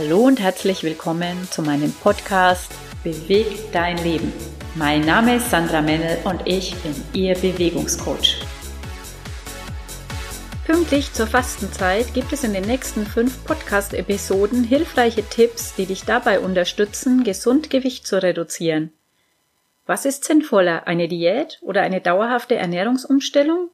Hallo und herzlich willkommen zu meinem Podcast Beweg dein Leben. Mein Name ist Sandra Mennel und ich bin Ihr Bewegungscoach. Pünktlich zur Fastenzeit gibt es in den nächsten fünf Podcast-Episoden hilfreiche Tipps, die dich dabei unterstützen, gesund Gewicht zu reduzieren. Was ist sinnvoller, eine Diät oder eine dauerhafte Ernährungsumstellung?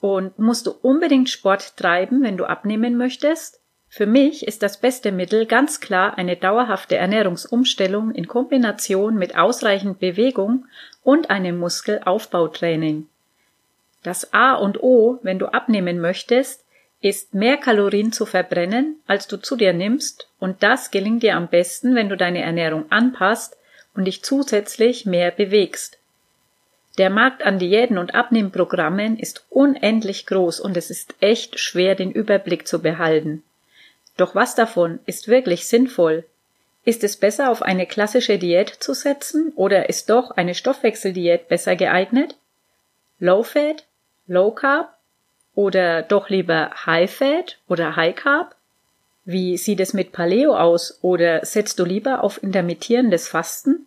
Und musst du unbedingt Sport treiben, wenn du abnehmen möchtest? Für mich ist das beste Mittel ganz klar eine dauerhafte Ernährungsumstellung in Kombination mit ausreichend Bewegung und einem Muskelaufbautraining. Das A und O, wenn du abnehmen möchtest, ist mehr Kalorien zu verbrennen, als du zu dir nimmst, und das gelingt dir am besten, wenn du deine Ernährung anpasst und dich zusätzlich mehr bewegst. Der Markt an Diäten und Abnehmprogrammen ist unendlich groß und es ist echt schwer, den Überblick zu behalten. Doch was davon ist wirklich sinnvoll? Ist es besser, auf eine klassische Diät zu setzen oder ist doch eine Stoffwechseldiät besser geeignet? Low Fat, Low Carb oder doch lieber High Fat oder High Carb? Wie sieht es mit Paleo aus oder setzt du lieber auf intermittierendes Fasten?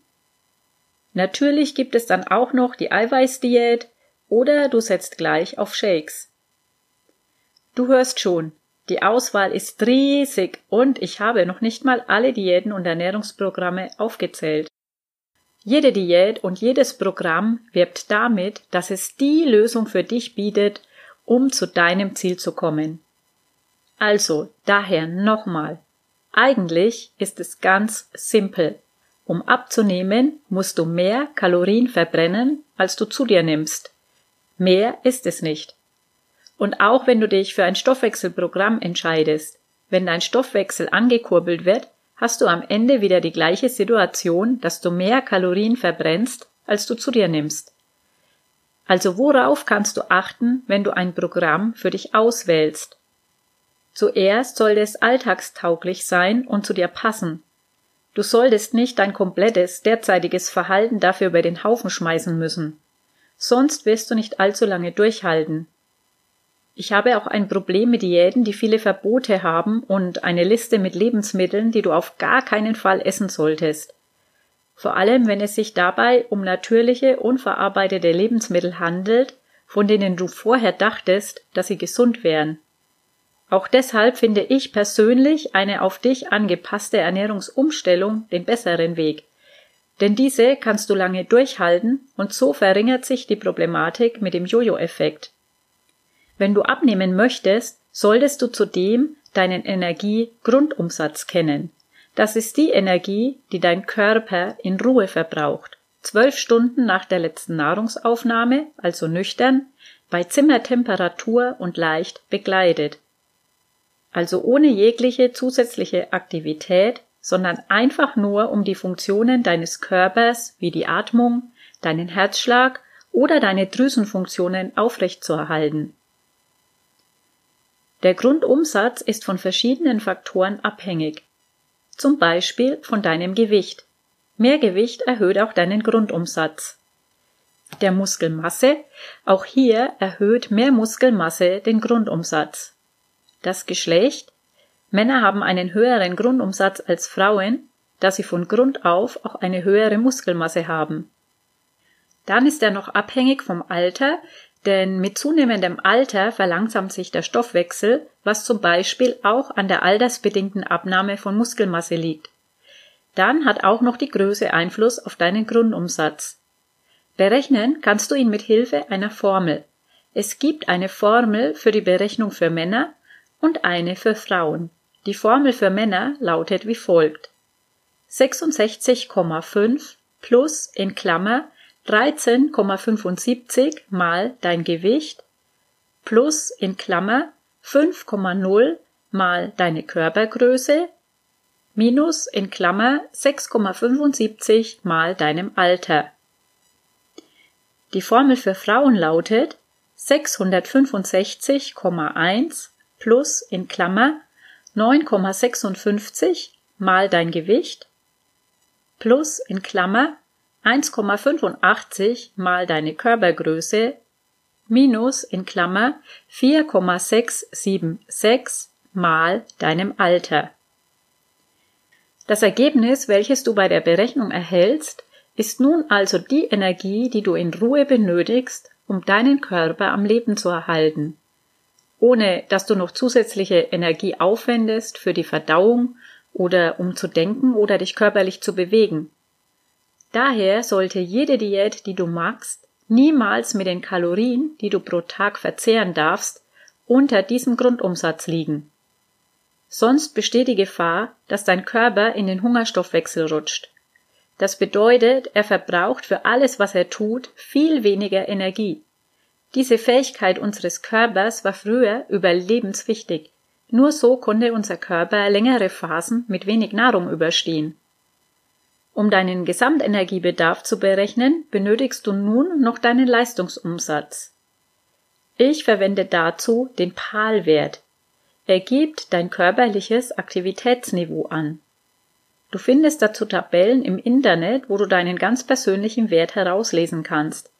Natürlich gibt es dann auch noch die Eiweißdiät oder du setzt gleich auf Shakes. Du hörst schon, die Auswahl ist riesig und ich habe noch nicht mal alle Diäten und Ernährungsprogramme aufgezählt. Jede Diät und jedes Programm wirbt damit, dass es die Lösung für dich bietet, um zu deinem Ziel zu kommen. Also, daher nochmal. Eigentlich ist es ganz simpel. Um abzunehmen, musst du mehr Kalorien verbrennen, als du zu dir nimmst. Mehr ist es nicht. Und auch wenn du dich für ein Stoffwechselprogramm entscheidest, wenn dein Stoffwechsel angekurbelt wird, hast du am Ende wieder die gleiche Situation, dass du mehr Kalorien verbrennst, als du zu dir nimmst. Also worauf kannst du achten, wenn du ein Programm für dich auswählst? Zuerst sollte es alltagstauglich sein und zu dir passen. Du solltest nicht dein komplettes derzeitiges Verhalten dafür über den Haufen schmeißen müssen. Sonst wirst du nicht allzu lange durchhalten. Ich habe auch ein Problem mit Diäten, die viele Verbote haben und eine Liste mit Lebensmitteln, die du auf gar keinen Fall essen solltest. Vor allem, wenn es sich dabei um natürliche, unverarbeitete Lebensmittel handelt, von denen du vorher dachtest, dass sie gesund wären. Auch deshalb finde ich persönlich eine auf dich angepasste Ernährungsumstellung den besseren Weg. Denn diese kannst du lange durchhalten und so verringert sich die Problematik mit dem Jojo-Effekt. Wenn du abnehmen möchtest, solltest du zudem deinen Energiegrundumsatz kennen. Das ist die Energie, die dein Körper in Ruhe verbraucht. Zwölf Stunden nach der letzten Nahrungsaufnahme, also nüchtern, bei Zimmertemperatur und leicht begleitet. Also ohne jegliche zusätzliche Aktivität, sondern einfach nur um die Funktionen deines Körpers wie die Atmung, deinen Herzschlag oder deine Drüsenfunktionen aufrechtzuerhalten. Der Grundumsatz ist von verschiedenen Faktoren abhängig, zum Beispiel von deinem Gewicht. Mehr Gewicht erhöht auch deinen Grundumsatz. Der Muskelmasse, auch hier erhöht mehr Muskelmasse den Grundumsatz. Das Geschlecht, Männer haben einen höheren Grundumsatz als Frauen, da sie von Grund auf auch eine höhere Muskelmasse haben. Dann ist er noch abhängig vom Alter, denn mit zunehmendem Alter verlangsamt sich der Stoffwechsel, was zum Beispiel auch an der altersbedingten Abnahme von Muskelmasse liegt. Dann hat auch noch die Größe Einfluss auf deinen Grundumsatz. Berechnen kannst du ihn mit Hilfe einer Formel. Es gibt eine Formel für die Berechnung für Männer und eine für Frauen. Die Formel für Männer lautet wie folgt 66,5 plus in Klammer 13,75 mal dein Gewicht plus in Klammer 5,0 mal deine Körpergröße minus in Klammer 6,75 mal deinem Alter. Die Formel für Frauen lautet 665,1 plus in Klammer 9,56 mal dein Gewicht plus in Klammer 1,85 mal deine Körpergröße minus in Klammer 4,676 mal deinem Alter. Das Ergebnis, welches du bei der Berechnung erhältst, ist nun also die Energie, die du in Ruhe benötigst, um deinen Körper am Leben zu erhalten, ohne dass du noch zusätzliche Energie aufwendest für die Verdauung oder um zu denken oder dich körperlich zu bewegen. Daher sollte jede Diät, die du magst, niemals mit den Kalorien, die du pro Tag verzehren darfst, unter diesem Grundumsatz liegen. Sonst besteht die Gefahr, dass dein Körper in den Hungerstoffwechsel rutscht. Das bedeutet, er verbraucht für alles, was er tut, viel weniger Energie. Diese Fähigkeit unseres Körpers war früher überlebenswichtig. Nur so konnte unser Körper längere Phasen mit wenig Nahrung überstehen. Um deinen Gesamtenergiebedarf zu berechnen, benötigst du nun noch deinen Leistungsumsatz. Ich verwende dazu den PAL-Wert, er gibt dein körperliches Aktivitätsniveau an. Du findest dazu Tabellen im Internet, wo du deinen ganz persönlichen Wert herauslesen kannst.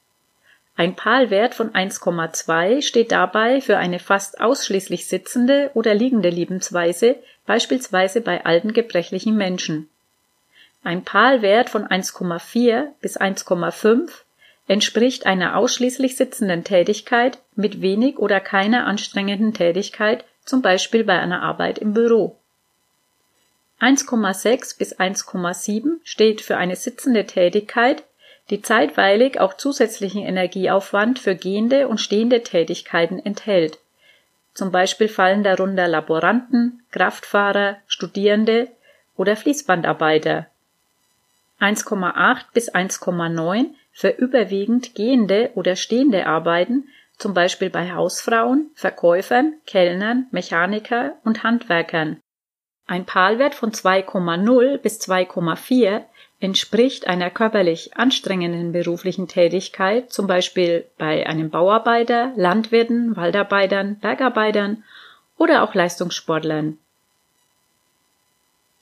Ein PAL-Wert von 1,2 steht dabei für eine fast ausschließlich sitzende oder liegende Lebensweise, beispielsweise bei alten gebrechlichen Menschen. Ein PAL-Wert von 1,4 bis 1,5 entspricht einer ausschließlich sitzenden Tätigkeit mit wenig oder keiner anstrengenden Tätigkeit zum Beispiel bei einer Arbeit im Büro. 1,6 bis 1,7 steht für eine sitzende Tätigkeit, die zeitweilig auch zusätzlichen Energieaufwand für gehende und stehende Tätigkeiten enthält. Zum Beispiel fallen darunter Laboranten, Kraftfahrer, Studierende oder Fließbandarbeiter. 1,8 bis 1,9 für überwiegend gehende oder stehende Arbeiten zum Beispiel bei Hausfrauen, Verkäufern, Kellnern, Mechaniker und Handwerkern. Ein PAL-Wert von 2,0 bis 2,4 entspricht einer körperlich anstrengenden beruflichen Tätigkeit, zum Beispiel bei einem Bauarbeiter, Landwirten, Waldarbeitern, Bergarbeitern oder auch Leistungssportlern.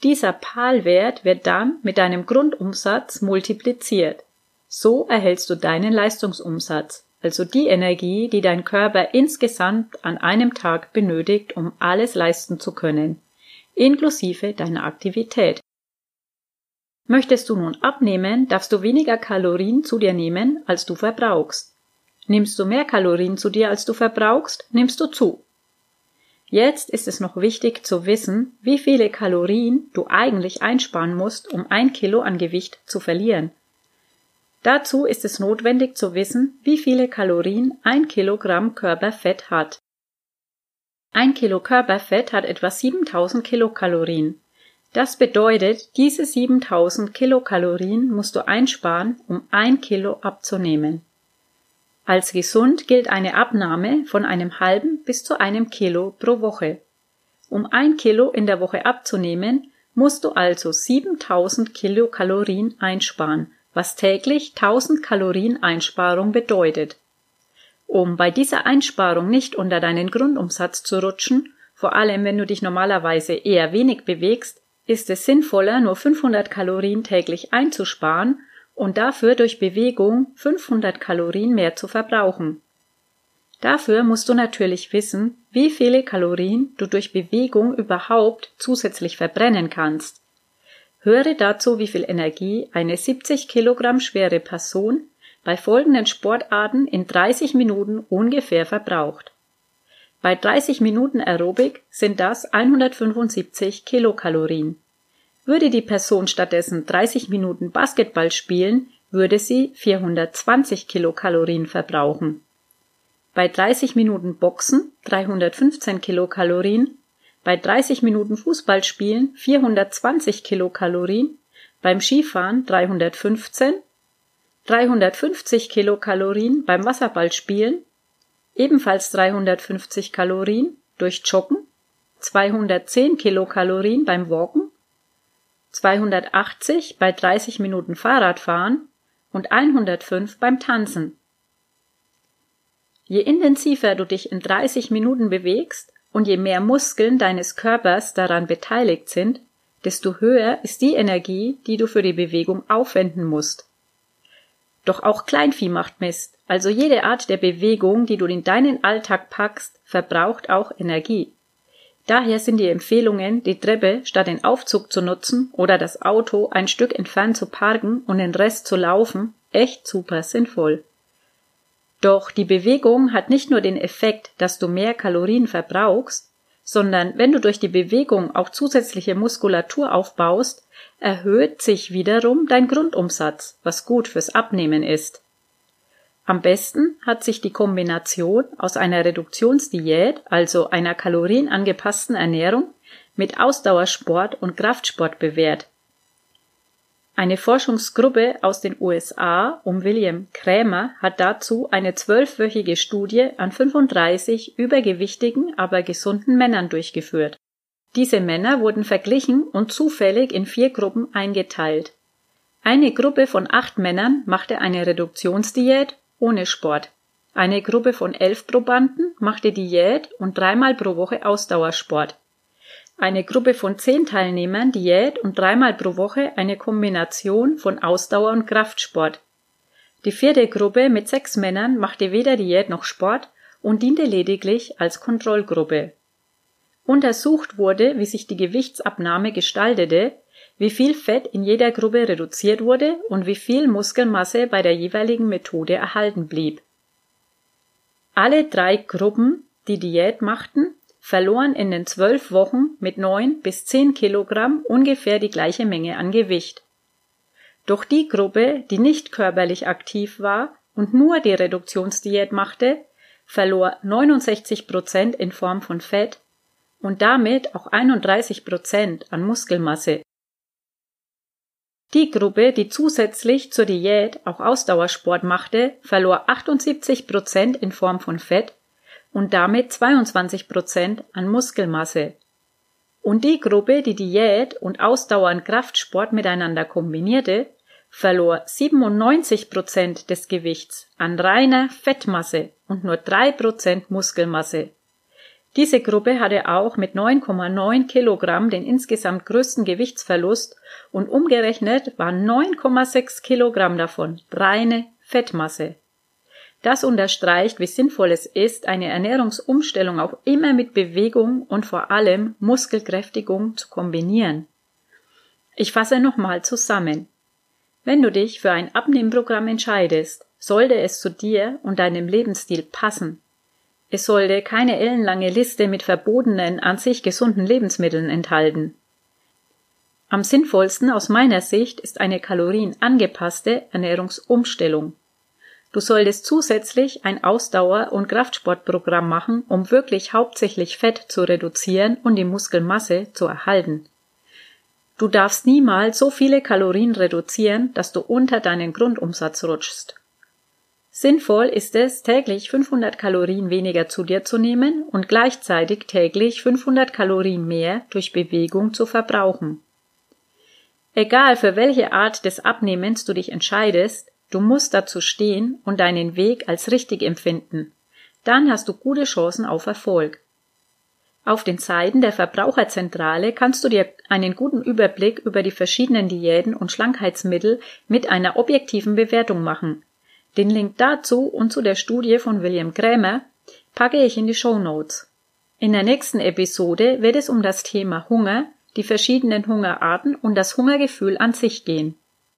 Dieser PAL-Wert wird dann mit deinem Grundumsatz multipliziert. So erhältst du deinen Leistungsumsatz also die Energie, die dein Körper insgesamt an einem Tag benötigt, um alles leisten zu können, inklusive deiner Aktivität. Möchtest du nun abnehmen, darfst du weniger Kalorien zu dir nehmen, als du verbrauchst. Nimmst du mehr Kalorien zu dir, als du verbrauchst, nimmst du zu. Jetzt ist es noch wichtig zu wissen, wie viele Kalorien du eigentlich einsparen musst, um ein Kilo an Gewicht zu verlieren. Dazu ist es notwendig zu wissen, wie viele Kalorien ein Kilogramm Körperfett hat. Ein Kilo Körperfett hat etwa 7000 Kilokalorien. Das bedeutet, diese 7000 Kilokalorien musst du einsparen, um ein Kilo abzunehmen. Als gesund gilt eine Abnahme von einem halben bis zu einem Kilo pro Woche. Um ein Kilo in der Woche abzunehmen, musst du also 7000 Kilokalorien einsparen was täglich 1000 Kalorien Einsparung bedeutet. Um bei dieser Einsparung nicht unter deinen Grundumsatz zu rutschen, vor allem wenn du dich normalerweise eher wenig bewegst, ist es sinnvoller, nur 500 Kalorien täglich einzusparen und dafür durch Bewegung 500 Kalorien mehr zu verbrauchen. Dafür musst du natürlich wissen, wie viele Kalorien du durch Bewegung überhaupt zusätzlich verbrennen kannst. Höre dazu, wie viel Energie eine 70 Kilogramm schwere Person bei folgenden Sportarten in 30 Minuten ungefähr verbraucht. Bei 30 Minuten Aerobik sind das 175 Kilokalorien. Würde die Person stattdessen 30 Minuten Basketball spielen, würde sie 420 Kilokalorien verbrauchen. Bei 30 Minuten Boxen 315 Kilokalorien bei 30 Minuten Fußballspielen 420 Kilokalorien, beim Skifahren 315, 350 Kilokalorien beim Wasserballspielen, ebenfalls 350 Kalorien durch Joggen, 210 Kilokalorien beim Walken, 280 bei 30 Minuten Fahrradfahren und 105 beim Tanzen. Je intensiver du dich in 30 Minuten bewegst, und je mehr Muskeln deines Körpers daran beteiligt sind, desto höher ist die Energie, die du für die Bewegung aufwenden musst. Doch auch Kleinvieh macht Mist, also jede Art der Bewegung, die du in deinen Alltag packst, verbraucht auch Energie. Daher sind die Empfehlungen, die Treppe statt den Aufzug zu nutzen oder das Auto ein Stück entfernt zu parken und den Rest zu laufen, echt super sinnvoll. Doch die Bewegung hat nicht nur den Effekt, dass du mehr Kalorien verbrauchst, sondern wenn du durch die Bewegung auch zusätzliche Muskulatur aufbaust, erhöht sich wiederum dein Grundumsatz, was gut fürs Abnehmen ist. Am besten hat sich die Kombination aus einer Reduktionsdiät, also einer kalorienangepassten Ernährung, mit Ausdauersport und Kraftsport bewährt. Eine Forschungsgruppe aus den USA um William Krämer hat dazu eine zwölfwöchige Studie an 35 übergewichtigen, aber gesunden Männern durchgeführt. Diese Männer wurden verglichen und zufällig in vier Gruppen eingeteilt. Eine Gruppe von acht Männern machte eine Reduktionsdiät ohne Sport. Eine Gruppe von elf Probanden machte Diät und dreimal pro Woche Ausdauersport. Eine Gruppe von zehn Teilnehmern Diät und dreimal pro Woche eine Kombination von Ausdauer und Kraftsport. Die vierte Gruppe mit sechs Männern machte weder Diät noch Sport und diente lediglich als Kontrollgruppe. Untersucht wurde, wie sich die Gewichtsabnahme gestaltete, wie viel Fett in jeder Gruppe reduziert wurde und wie viel Muskelmasse bei der jeweiligen Methode erhalten blieb. Alle drei Gruppen, die Diät machten, verloren in den zwölf Wochen mit neun bis zehn Kilogramm ungefähr die gleiche Menge an Gewicht. Doch die Gruppe, die nicht körperlich aktiv war und nur die Reduktionsdiät machte, verlor 69 Prozent in Form von Fett und damit auch 31 Prozent an Muskelmasse. Die Gruppe, die zusätzlich zur Diät auch Ausdauersport machte, verlor 78 Prozent in Form von Fett und damit 22 Prozent an Muskelmasse. Und die Gruppe, die Diät und ausdauernd Kraftsport miteinander kombinierte, verlor 97 Prozent des Gewichts an reiner Fettmasse und nur drei Prozent Muskelmasse. Diese Gruppe hatte auch mit 9,9 Kilogramm den insgesamt größten Gewichtsverlust und umgerechnet waren 9,6 Kilogramm davon reine Fettmasse. Das unterstreicht, wie sinnvoll es ist, eine Ernährungsumstellung auch immer mit Bewegung und vor allem Muskelkräftigung zu kombinieren. Ich fasse nochmal zusammen. Wenn du dich für ein Abnehmprogramm entscheidest, sollte es zu dir und deinem Lebensstil passen. Es sollte keine ellenlange Liste mit verbotenen, an sich gesunden Lebensmitteln enthalten. Am sinnvollsten aus meiner Sicht ist eine kalorienangepasste Ernährungsumstellung. Du solltest zusätzlich ein Ausdauer- und Kraftsportprogramm machen, um wirklich hauptsächlich Fett zu reduzieren und die Muskelmasse zu erhalten. Du darfst niemals so viele Kalorien reduzieren, dass du unter deinen Grundumsatz rutschst. Sinnvoll ist es, täglich 500 Kalorien weniger zu dir zu nehmen und gleichzeitig täglich 500 Kalorien mehr durch Bewegung zu verbrauchen. Egal für welche Art des Abnehmens du dich entscheidest, du musst dazu stehen und deinen Weg als richtig empfinden. Dann hast du gute Chancen auf Erfolg. Auf den Seiten der Verbraucherzentrale kannst du dir einen guten Überblick über die verschiedenen Diäten und Schlankheitsmittel mit einer objektiven Bewertung machen. Den Link dazu und zu der Studie von William Krämer packe ich in die Show Notes. In der nächsten Episode wird es um das Thema Hunger, die verschiedenen Hungerarten und das Hungergefühl an sich gehen.